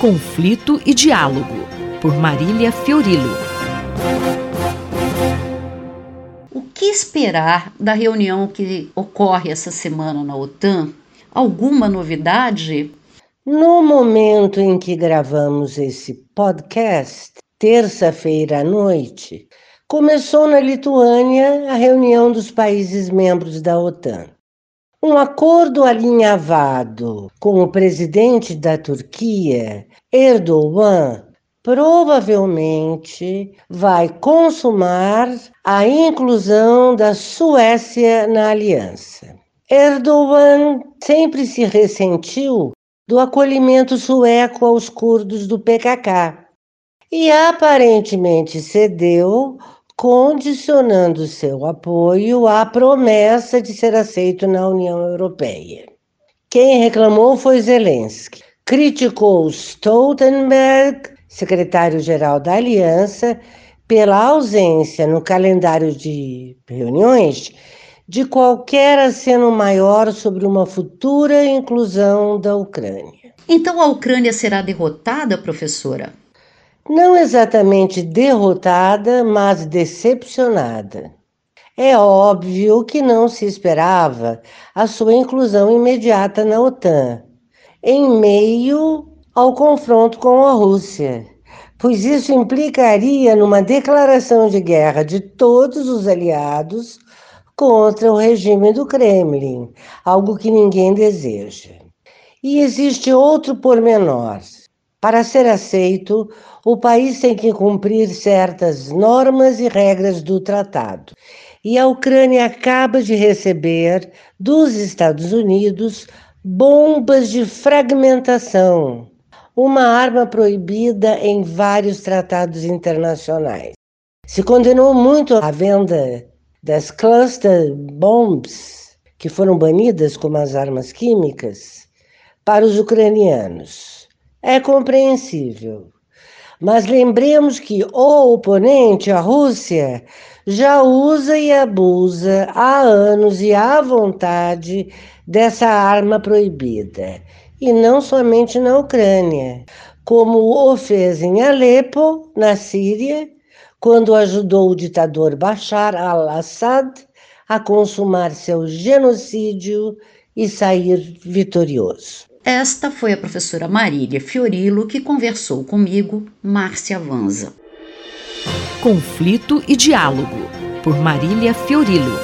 Conflito e Diálogo, por Marília Fiorilo. O que esperar da reunião que ocorre essa semana na OTAN? Alguma novidade? No momento em que gravamos esse podcast, terça-feira à noite, começou na Lituânia a reunião dos países membros da OTAN. Um acordo alinhavado com o presidente da Turquia, Erdogan, provavelmente vai consumar a inclusão da Suécia na aliança. Erdogan sempre se ressentiu do acolhimento sueco aos curdos do PKK e aparentemente cedeu condicionando seu apoio à promessa de ser aceito na União Europeia. Quem reclamou foi Zelensky. Criticou Stoltenberg, secretário-geral da Aliança, pela ausência no calendário de reuniões de qualquer aceno maior sobre uma futura inclusão da Ucrânia. Então a Ucrânia será derrotada, professora? Não exatamente derrotada, mas decepcionada. É óbvio que não se esperava a sua inclusão imediata na OTAN, em meio ao confronto com a Rússia, pois isso implicaria numa declaração de guerra de todos os aliados contra o regime do Kremlin, algo que ninguém deseja. E existe outro pormenor. Para ser aceito, o país tem que cumprir certas normas e regras do tratado. E a Ucrânia acaba de receber dos Estados Unidos bombas de fragmentação, uma arma proibida em vários tratados internacionais. Se condenou muito a venda das cluster bombs, que foram banidas como as armas químicas, para os ucranianos. É compreensível. Mas lembremos que o oponente, a Rússia, já usa e abusa há anos e à vontade dessa arma proibida. E não somente na Ucrânia, como o fez em Alepo, na Síria, quando ajudou o ditador Bashar al-Assad a consumar seu genocídio e sair vitorioso. Esta foi a professora Marília Fiorilo que conversou comigo, Márcia Vanza. Conflito e Diálogo, por Marília Fiorilo.